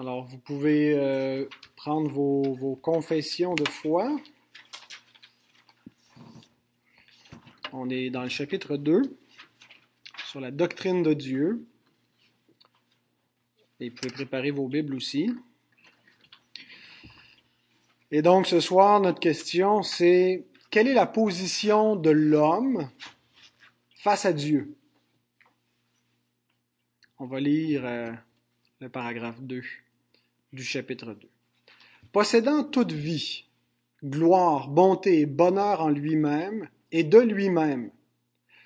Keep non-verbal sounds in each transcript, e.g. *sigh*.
Alors, vous pouvez euh, prendre vos, confessions de foi. On est dans le chapitre 2 sur la doctrine de Dieu. Et vous pouvez préparer vos Bibles aussi. Et donc ce soir, notre question, c'est quelle est la position de l'homme face à Dieu? On va lire euh, le paragraphe 2 du chapitre 2. Possédant toute vie, gloire, bonté et bonheur en lui-même et de lui-même,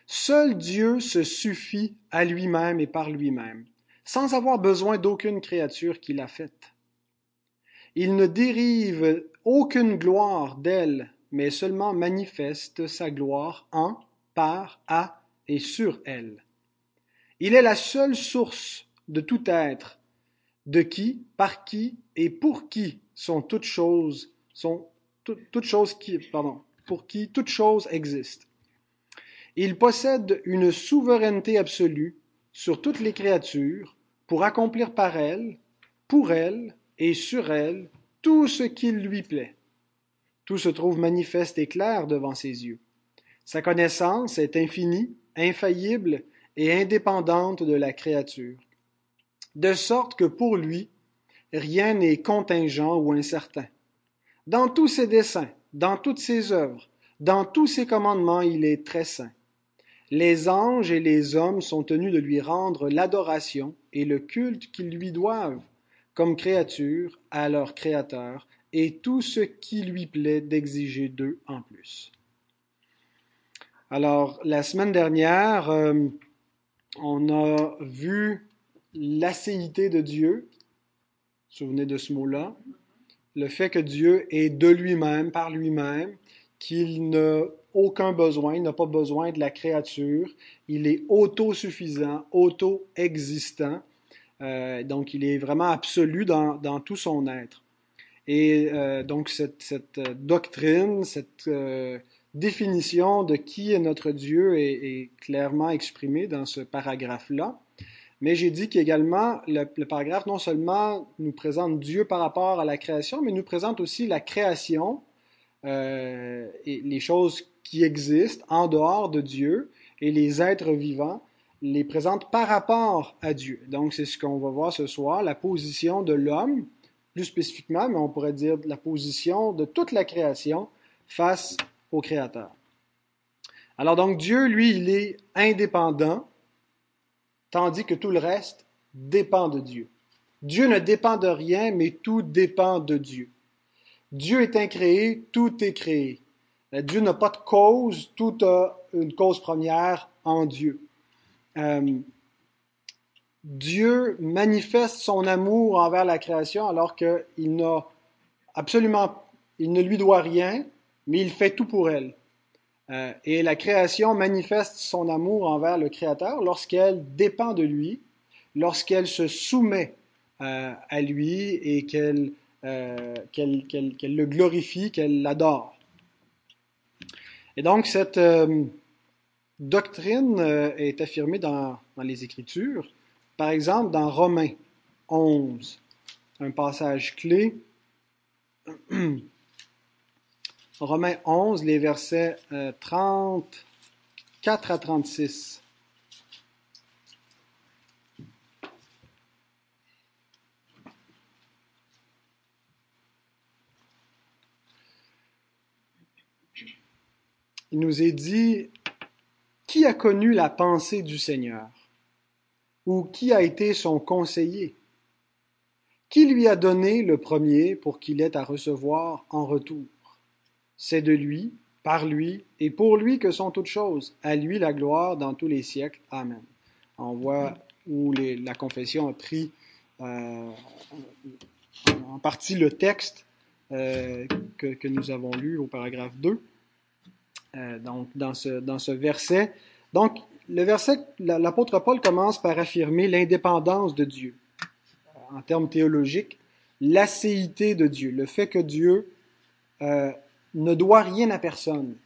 seul Dieu se suffit à lui-même et par lui-même, sans avoir besoin d'aucune créature qu'il a faite. Il ne dérive aucune gloire d'elle, mais seulement manifeste sa gloire en, par, à et sur elle. Il est la seule source de tout être, de qui, par qui et pour qui sont toutes choses, sont toutes choses qui, pardon, pour qui toute chose existe. Il possède une souveraineté absolue sur toutes les créatures pour accomplir par elles, pour elles et sur elles tout ce qu'il lui plaît. Tout se trouve manifeste et clair devant ses yeux. Sa connaissance est infinie, infaillible et indépendante de la créature de sorte que pour lui, rien n'est contingent ou incertain. Dans tous ses desseins, dans toutes ses œuvres, dans tous ses commandements, il est très saint. Les anges et les hommes sont tenus de lui rendre l'adoration et le culte qu'ils lui doivent, comme créature à leur Créateur, et tout ce qui lui plaît d'exiger d'eux en plus. Alors, la semaine dernière, euh, on a vu l'acéité de Dieu, souvenez de ce mot-là, le fait que Dieu est de lui-même, par lui-même, qu'il n'a aucun besoin, il n'a pas besoin de la créature, il est autosuffisant, auto-existant, euh, donc il est vraiment absolu dans, tout son être. Et euh, donc cette, cette, doctrine, cette euh, définition de qui est notre Dieu est, est clairement exprimée dans ce paragraphe-là. Mais j'ai dit qu'également, le, paragraphe non seulement nous présente Dieu par rapport à la création, mais nous présente aussi la création euh, et les choses qui existent en dehors de Dieu et les êtres vivants les présente par rapport à Dieu. Donc c'est ce qu'on va voir ce soir, la position de l'homme, plus spécifiquement, mais on pourrait dire la position de toute la création face au Créateur. Alors donc Dieu, lui, il est indépendant tandis que tout le reste dépend de Dieu. Dieu ne dépend de rien, mais tout dépend de Dieu. Dieu est incréé, tout est créé. Euh, Dieu n'a pas de cause, tout a une cause première en Dieu. Euh, Dieu manifeste son amour envers la création alors qu'il n'a absolument, il ne lui doit rien, mais il fait tout pour elle. Euh, et la création manifeste son amour envers le Créateur lorsqu'elle dépend de lui, lorsqu'elle se soumet euh, à lui et euh, qu'elle le glorifie, qu'elle l'adore. Et donc cette doctrine est affirmée dans, dans les Écritures, par exemple dans Romains 11, un passage clé. *clears throat* Romains 11, les versets 34 euh, à 36. Il nous est dit, qui a connu la pensée du Seigneur? Ou qui a été son conseiller? Qui lui a donné le premier pour qu'il ait à recevoir en retour c'est de lui, par lui et pour lui que sont toutes choses. À lui la gloire dans tous les siècles. Amen. On voit où la confession a pris euh, en partie le texte euh, que, nous avons lu au paragraphe 2. Euh, donc, dans ce, dans ce verset. Donc, le verset, l'apôtre Paul commence par affirmer l'indépendance de Dieu. En termes théologiques, l'acéité de Dieu, le fait que Dieu ne doit rien à personne.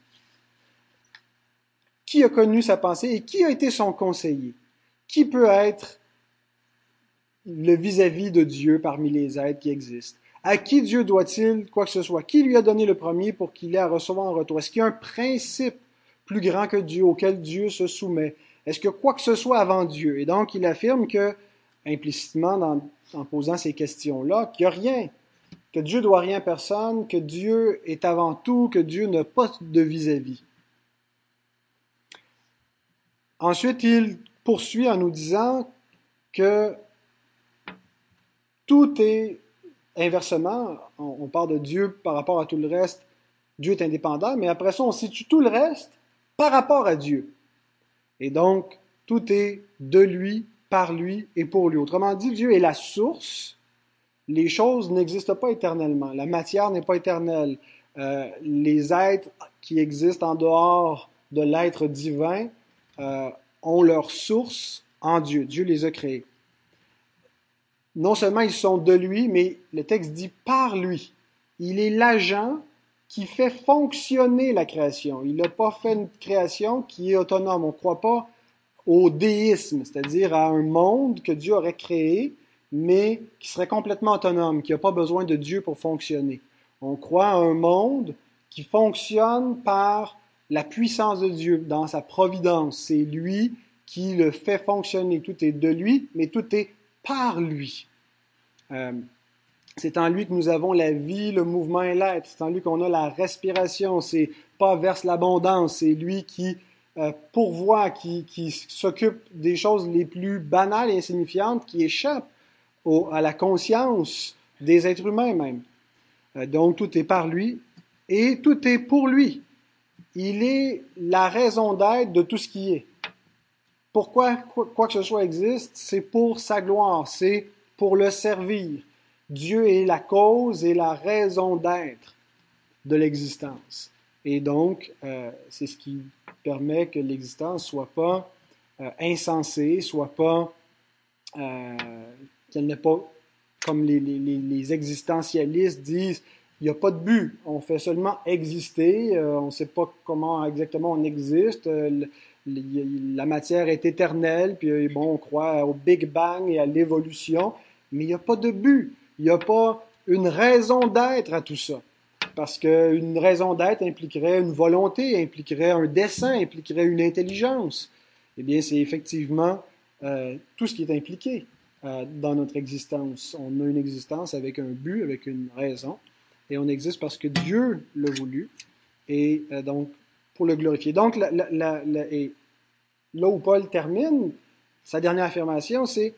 Qui a connu sa pensée et qui a été son conseiller? Qui peut être le vis-à-vis de Dieu parmi les êtres qui existent? À qui Dieu doit-il quoi que ce soit? Qui lui a donné le premier pour qu'il ait à recevoir en retour? Est-ce qu'il y a un principe plus grand que Dieu auquel Dieu se soumet? Est-ce que quoi que ce soit avant Dieu? Et donc, il affirme que, implicitement, en posant ces questions-là, qu'il n'y a rien, que Dieu doit rien à personne, que Dieu est avant tout, que Dieu n'a pas de vis-à-vis. Ensuite, il poursuit en nous disant que tout est inversement, on, parle de Dieu par rapport à tout le reste, Dieu est indépendant, mais après ça, on situe tout le reste par rapport à Dieu. Et donc, tout est de lui, par lui et pour lui. Autrement dit, Dieu est la source. Les choses n'existent pas éternellement. La matière n'est pas éternelle. Euh, les êtres qui existent en dehors de l'être divin euh, ont leur source en Dieu. Dieu les a créés. Non seulement ils sont de lui, mais le texte dit par lui. Il est l'agent qui fait fonctionner la création. Il n'a pas fait une création qui est autonome. On ne croit pas au déisme, c'est-à-dire à un monde que Dieu aurait créé, mais qui serait complètement autonome, qui n'a pas besoin de Dieu pour fonctionner. On croit à un monde qui fonctionne par la puissance de Dieu, dans sa providence. C'est lui qui le fait fonctionner. Tout est de lui, mais tout est par lui. Euh, c'est en lui que nous avons la vie, le mouvement et l'être. C'est en lui qu'on a la respiration. C'est pas verse l'abondance. C'est lui qui euh, pourvoit, qui, qui s'occupe des choses les plus banales et insignifiantes qui échappent à la conscience des êtres humains même. Euh, donc tout est par lui et tout est pour lui. Il est la raison d'être de tout ce qui est. Pourquoi quoi que ce soit existe, c'est pour sa gloire, c'est pour le servir. Dieu est la cause et la raison d'être de l'existence. Et donc, euh, c'est ce qui permet que l'existence soit pas euh, insensée, soit pas euh, qu'elle n'est pas comme les, existentialistes disent, il n'y a pas de but, on fait seulement exister, on ne sait pas comment exactement on existe, la matière est éternelle, puis bon, on croit au Big Bang et à l'évolution, mais il n'y a pas de but. Il n'y a pas une raison d'être à tout ça. Parce qu'une raison d'être impliquerait une volonté, impliquerait un dessin, impliquerait une intelligence. Eh bien, c'est effectivement euh, tout ce qui est impliqué euh, dans notre existence. On a une existence avec un but, avec une raison, et on existe parce que Dieu l'a voulu, et euh, donc pour le glorifier. Donc, là où Paul termine sa dernière affirmation, c'est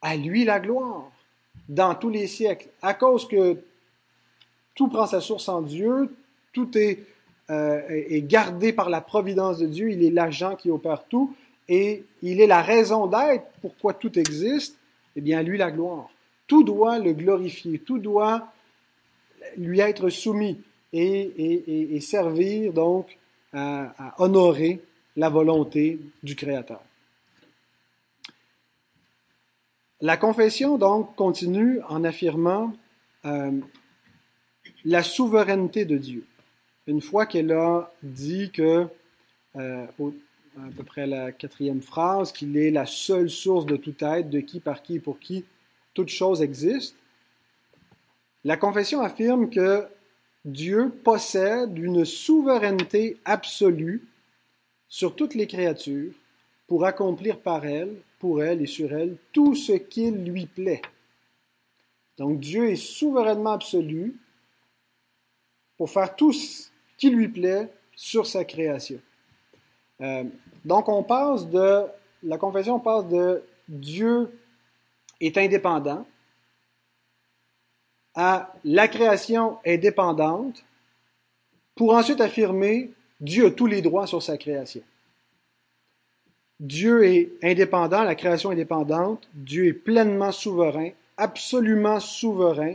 à lui la gloire dans tous les siècles, à cause que tout prend sa source en Dieu, tout euh, est gardé par la providence de Dieu, il est l'agent qui opère tout, et il est la raison d'être pourquoi tout existe, eh bien, lui la gloire. Tout doit le glorifier, tout doit lui être soumis et, servir donc à, à honorer la volonté du Créateur. La confession, donc, continue en affirmant euh, la souveraineté de Dieu. Une fois qu'elle a dit que, euh, à peu près la quatrième phrase, qu'il est la seule source de tout être, de qui, par qui et pour qui toute chose existe, la confession affirme que Dieu possède une souveraineté absolue sur toutes les créatures pour accomplir par elles pour elle et sur elle tout ce qu'il lui plaît. Donc Dieu est souverainement absolu pour faire tout ce qui lui plaît sur sa création. Euh, donc on passe de, la confession passe de Dieu est indépendant à la création est dépendante pour ensuite affirmer Dieu a tous les droits sur sa création. Dieu est indépendant, la création est dépendante, Dieu est pleinement souverain, absolument souverain,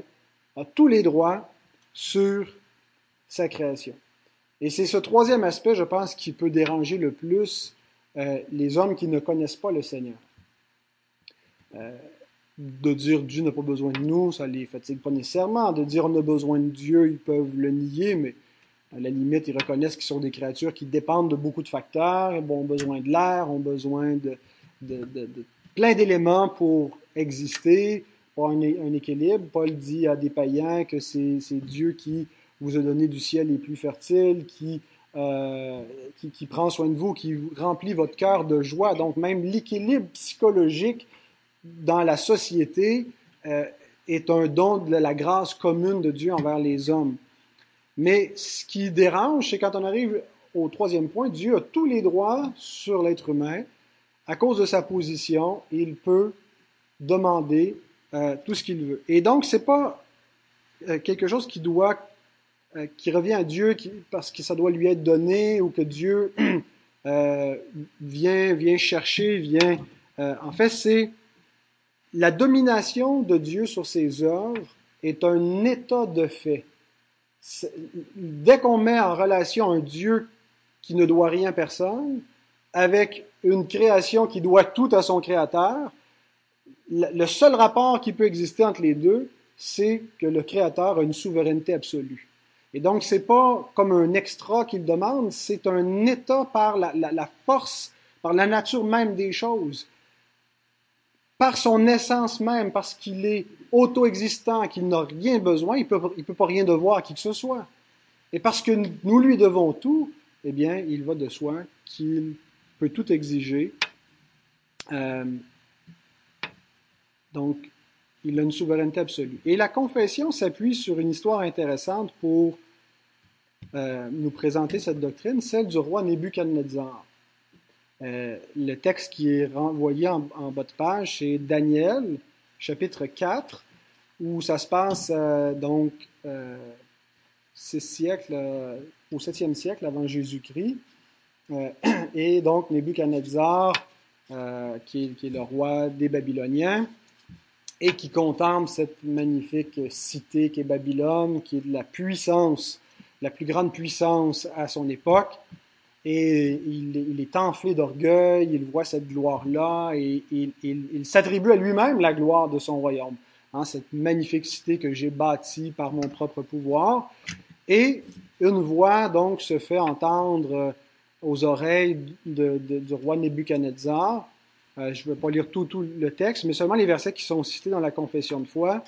a tous les droits sur sa création. Et c'est ce troisième aspect, je pense, qui peut déranger le plus euh, les hommes qui ne connaissent pas le Seigneur. Euh, de dire Dieu n'a pas besoin de nous, ça les fatigue pas nécessairement. De dire on a besoin de Dieu, ils peuvent le nier, mais à la limite, ils reconnaissent qu'ils sont des créatures qui dépendent de beaucoup de facteurs, ont besoin de l'air, ont besoin de, plein d'éléments pour exister, pour un, un, équilibre. Paul dit à des païens que c'est Dieu qui vous a donné du ciel les plus fertiles, qui, euh, qui, qui, prend soin de vous, qui remplit votre cœur de joie. Donc même l'équilibre psychologique dans la société euh, est un don de la grâce commune de Dieu envers les hommes. Mais ce qui dérange, c'est quand on arrive au troisième point, Dieu a tous les droits sur l'être humain. À cause de sa position, il peut demander euh, tout ce qu'il veut. Et donc, c'est pas euh, quelque chose qui doit, euh, qui revient à Dieu qui, parce que ça doit lui être donné ou que Dieu *clears throat* vient, vient chercher, vient. en fait, c'est la domination de Dieu sur ses œuvres est un état de fait. Dès qu'on met en relation un Dieu qui ne doit rien à personne avec une création qui doit tout à son créateur, le seul rapport qui peut exister entre les deux, c'est que le créateur a une souveraineté absolue. Et donc, c'est pas comme un extra qu'il demande, c'est un état par la, force, par la nature même des choses par son essence même, parce qu'il est auto-existant, qu'il n'a rien besoin, il ne peut, il peut pas rien devoir à qui que ce soit. Et parce que nous lui devons tout, eh bien, il va de soi qu'il peut tout exiger. Euh, donc, il a une souveraineté absolue. Et la confession s'appuie sur une histoire intéressante pour euh, nous présenter cette doctrine, celle du roi Nebuchadnezzar. Euh, le texte qui est renvoyé en, bas de page, c'est Daniel, chapitre 4, où ça se passe euh, au septième siècle avant Jésus-Christ. *clears throat* et donc Nebuchadnezzar, qui, est, le roi des Babyloniens, et qui contemple cette magnifique cité qui est Babylone, qui est de la puissance, la plus grande puissance à son époque et il, est enflé d'orgueil, il voit cette gloire-là et il, s'attribue à lui-même la gloire de son royaume, hein, cette magnifique cité que j'ai bâtie par mon propre pouvoir. Et une voix donc se fait entendre aux oreilles du roi Nebuchadnezzar. Euh, je ne vais pas lire tout, tout le texte, mais seulement les versets qui sont cités dans la confession de foi.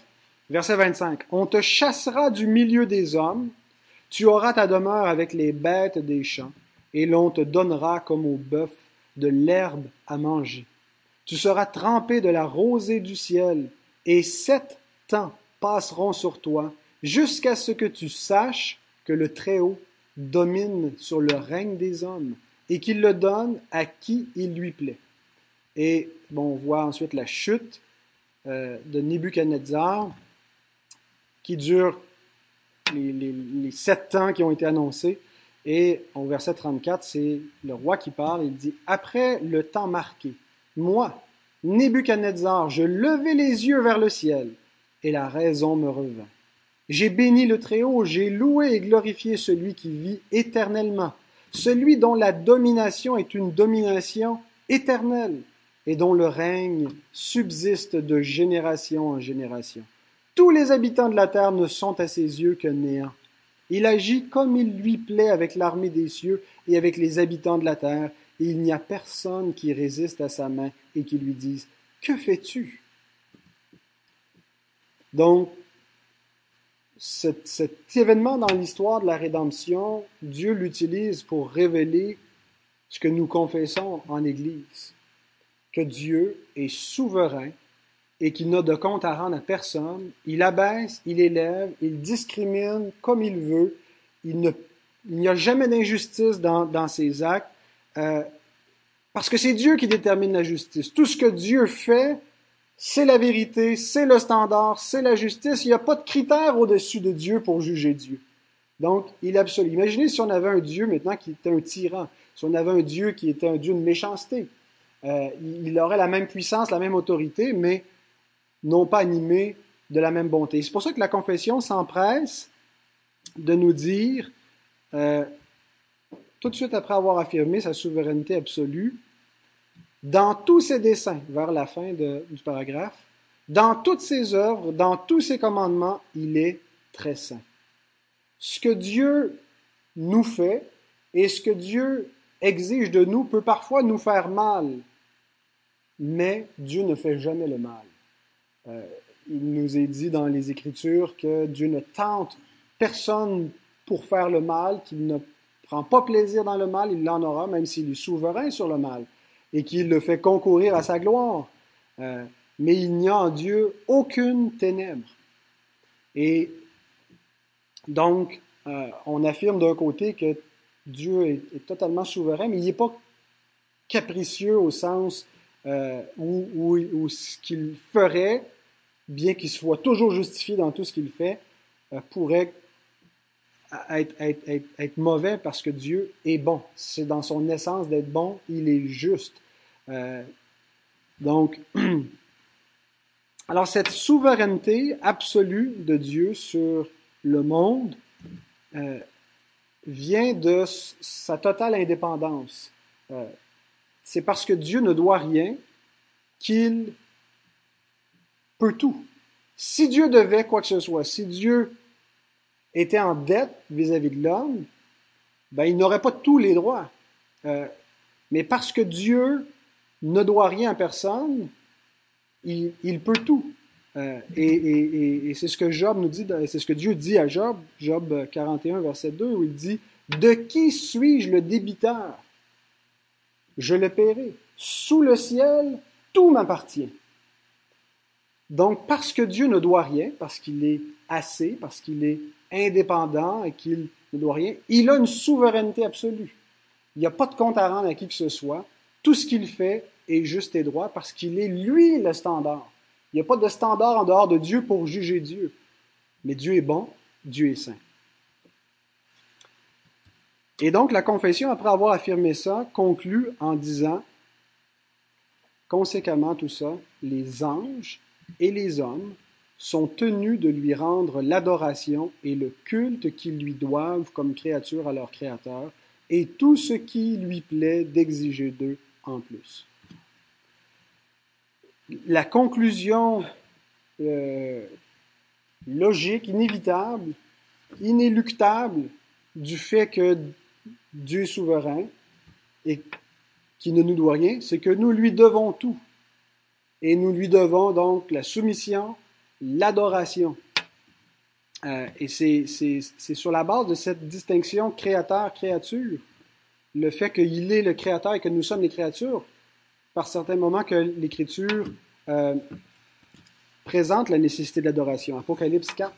Verset 25. On te chassera du milieu des hommes, tu auras ta demeure avec les bêtes des champs et l'on te donnera comme au bœuf de l'herbe à manger. Tu seras trempé de la rosée du ciel, et sept temps passeront sur toi, jusqu'à ce que tu saches que le Très-Haut domine sur le règne des hommes, et qu'il le donne à qui il lui plaît. Et bon, on voit ensuite la chute euh, de Nebuchadnezzar, qui dure les, sept temps qui ont été annoncés. Et au verset 34, c'est le roi qui parle. Il dit Après le temps marqué, moi, Nebuchadnezzar, je levai les yeux vers le ciel, et la raison me revint. J'ai béni le Très-Haut, j'ai loué et glorifié celui qui vit éternellement, celui dont la domination est une domination éternelle et dont le règne subsiste de génération en génération. Tous les habitants de la terre ne sont à ses yeux que néant. Il agit comme il lui plaît avec l'armée des cieux et avec les habitants de la terre, et il n'y a personne qui résiste à sa main et qui lui dise Que fais-tu? Donc, cet, cet événement dans l'histoire de la rédemption, Dieu l'utilise pour révéler ce que nous confessons en Église, que Dieu est souverain et qu'il n'a de compte à rendre à personne. Il abaisse, il élève, il discrimine comme il veut. Il n'y a jamais d'injustice dans, dans, ses actes, euh, parce que c'est Dieu qui détermine la justice. Tout ce que Dieu fait, c'est la vérité, c'est le standard, c'est la justice. Il n'y a pas de critère au-dessus de Dieu pour juger Dieu. Donc, il est absolu. Imaginez si on avait un Dieu maintenant qui était un tyran, si on avait un Dieu qui était un Dieu de méchanceté. Euh, il aurait la même puissance, la même autorité, mais non pas animés de la même bonté. C'est pour ça que la confession s'empresse de nous dire, euh, tout de suite après avoir affirmé sa souveraineté absolue, dans tous ses desseins, vers la fin du paragraphe, dans toutes ses œuvres, dans tous ses commandements, il est très saint. Ce que Dieu nous fait et ce que Dieu exige de nous peut parfois nous faire mal, mais Dieu ne fait jamais le mal. Euh, il nous est dit dans les Écritures que Dieu ne tente personne pour faire le mal, qu'il ne prend pas plaisir dans le mal, il l'en aura, même s'il est souverain sur le mal, et qu'il le fait concourir à sa gloire. Euh, mais il n'y a en Dieu aucune ténèbre. Et donc, euh, on affirme d'un côté que Dieu est, totalement souverain, mais il n'est pas capricieux au sens euh, où, ce qu'il ferait, bien qu'il soit toujours justifié dans tout ce qu'il fait, euh, pourrait être, mauvais parce que Dieu est bon. C'est dans son essence d'être bon, il est juste. donc, *clears throat* alors cette souveraineté absolue de Dieu sur le monde euh, vient de sa totale indépendance. Euh, c'est parce que Dieu ne doit rien qu'il peut tout. Si Dieu devait quoi que ce soit, si Dieu était en dette vis-à-vis de l'homme, ben, il n'aurait pas tous les droits. Euh, mais parce que Dieu ne doit rien à personne, il peut tout. Euh, et, c'est ce que c'est ce que Dieu dit à Job, Job 41, verset 2, où il dit De qui suis-je le débiteur? Je le paierai. Sous le ciel, tout m'appartient. Donc, parce que Dieu ne doit rien, parce qu'il est assez, parce qu'il est indépendant et qu'il ne doit rien, il a une souveraineté absolue. Il n'y a pas de compte à rendre à qui que ce soit. Tout ce qu'il fait est juste et droit parce qu'il est lui le standard. Il n'y a pas de standard en dehors de Dieu pour juger Dieu. Mais Dieu est bon, Dieu est saint. Et donc la confession, après avoir affirmé ça, conclut en disant, conséquemment tout ça, les anges et les hommes sont tenus de lui rendre l'adoration et le culte qu'ils lui doivent comme créature à leur Créateur, et tout ce qui lui plaît d'exiger d'eux en plus. La conclusion euh, logique, inévitable, inéluctable du fait que Dieu souverain et qui ne nous doit rien, c'est que nous lui devons tout. Et nous lui devons donc la soumission, l'adoration. Euh, et c'est sur la base de cette distinction créateur-créature, le fait qu'il est le créateur et que nous sommes les créatures, par certains moments que l'Écriture euh, présente la nécessité de l'adoration. Apocalypse 4,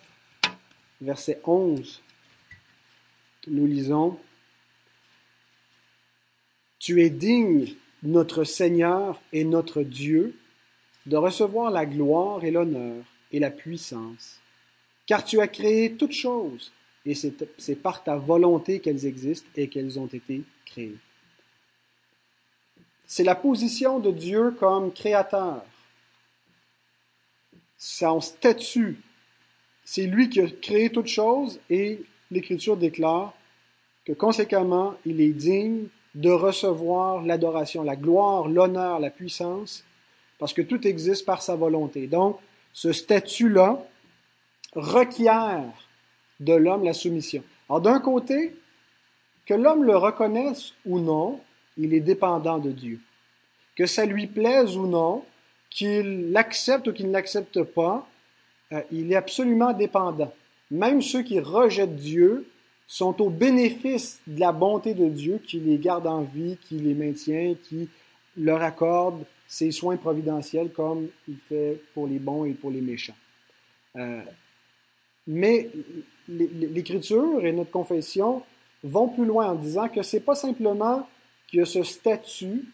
verset 11, nous lisons Tu es digne, notre Seigneur et notre Dieu, de recevoir la gloire et l'honneur et la puissance, car tu as créé toutes choses, et c'est par ta volonté qu'elles existent et qu'elles ont été créées. C'est la position de Dieu comme créateur. Son statut, c'est lui qui a créé toutes choses et l'Écriture déclare que conséquemment, il est digne de recevoir l'adoration, la gloire, l'honneur, la puissance, parce que tout existe par sa volonté. Donc, ce statut-là requiert de l'homme la soumission. Alors, d'un côté, que l'homme le reconnaisse ou non, il est dépendant de Dieu. Que ça lui plaise ou non, qu'il l'accepte ou qu'il ne l'accepte pas, euh, il est absolument dépendant. Même ceux qui rejettent Dieu sont au bénéfice de la bonté de Dieu qui les garde en vie, qui les maintient, qui leur accorde ses soins providentiels comme il fait pour les bons et pour les méchants. Euh, mais l'Écriture et notre confession vont plus loin en disant que c'est pas simplement qu'il y a ce statut,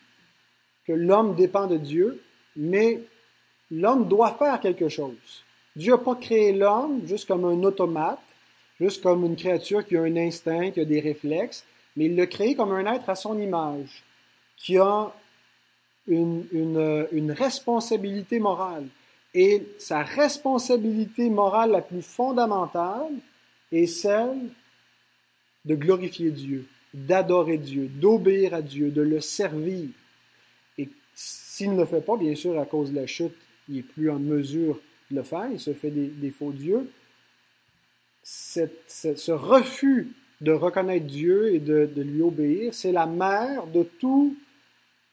que l'homme dépend de Dieu, mais l'homme doit faire quelque chose. Dieu n'a pas créé l'homme juste comme un automate, juste comme une créature qui a un instinct, qui a des réflexes, mais il l'a créé comme un être à son image, qui a une, une, responsabilité morale. Et sa responsabilité morale la plus fondamentale est celle de glorifier Dieu d'adorer Dieu, d'obéir à Dieu, de le servir. Et s'il ne le fait pas, bien sûr, à cause de la chute, il n'est plus en mesure de le faire, il se fait des, faux dieux. Ce refus de reconnaître Dieu et de, lui obéir, c'est la mère de tous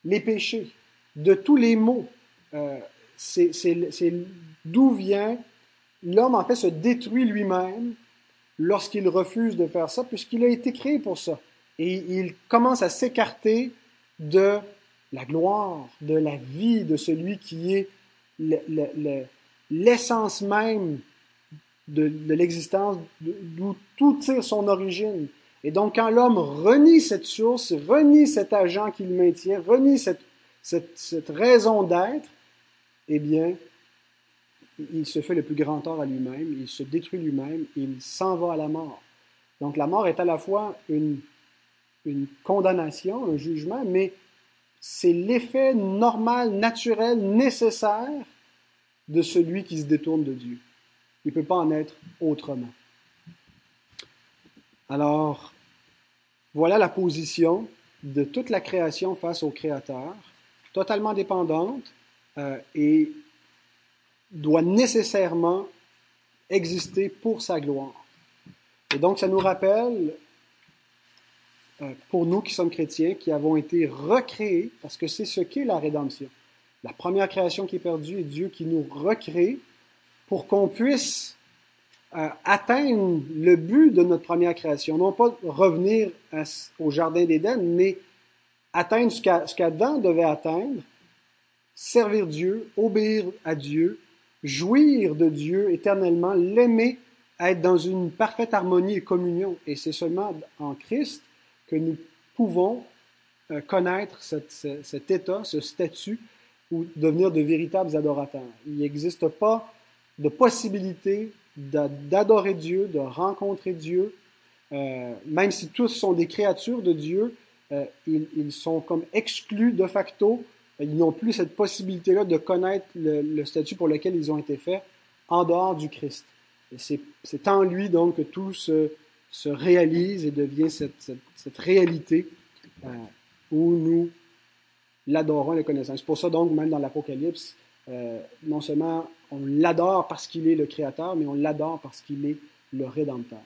les péchés, de tous les maux. Euh, c'est d'où vient l'homme en fait se détruit lui-même lorsqu'il refuse de faire ça, puisqu'il a été créé pour ça. Et il commence à s'écarter de la gloire, de la vie de celui qui est l'essence même de, l'existence, d'où tout tire son origine. Et donc, quand l'homme renie cette source, renie cet agent qui le maintient, renie cette, cette raison d'être, eh bien, il se fait le plus grand tort à lui-même, il se détruit lui-même, il s'en va à la mort. Donc la mort est à la fois une, une condamnation, un jugement, mais c'est l'effet normal, naturel, nécessaire de celui qui se détourne de Dieu. Il ne peut pas en être autrement. Alors, voilà la position de toute la création face au Créateur, totalement dépendante euh, et doit nécessairement exister pour sa gloire. Et donc, ça nous rappelle, euh, pour nous qui sommes chrétiens, qui avons été recréés, parce que c'est ce qu'est la rédemption. La première création qui est perdue est Dieu qui nous recrée pour qu'on puisse euh, atteindre le but de notre première création. Non pas revenir au Jardin d'Éden, mais atteindre ce qu'Adam devait atteindre, servir Dieu, obéir à Dieu, jouir de Dieu éternellement, l'aimer, être dans une parfaite harmonie et communion. Et c'est seulement en Christ que nous pouvons euh, connaître cet état, ce statut, ou devenir de véritables adorateurs. Il n'existe pas de possibilité d'adorer Dieu, de rencontrer Dieu, euh, même si tous sont des créatures de Dieu, euh, ils, ils, sont comme exclus de facto ils n'ont plus cette possibilité-là de connaître le, statut pour lequel ils ont été faits en dehors du Christ. C'est en lui donc que tout se, se réalise et devient cette, cette, cette réalité euh, où nous l'adorons et le connaissons. C'est pour ça donc, même dans l'Apocalypse, euh, non seulement on l'adore parce qu'il est le Créateur, mais on l'adore parce qu'il est le Rédempteur.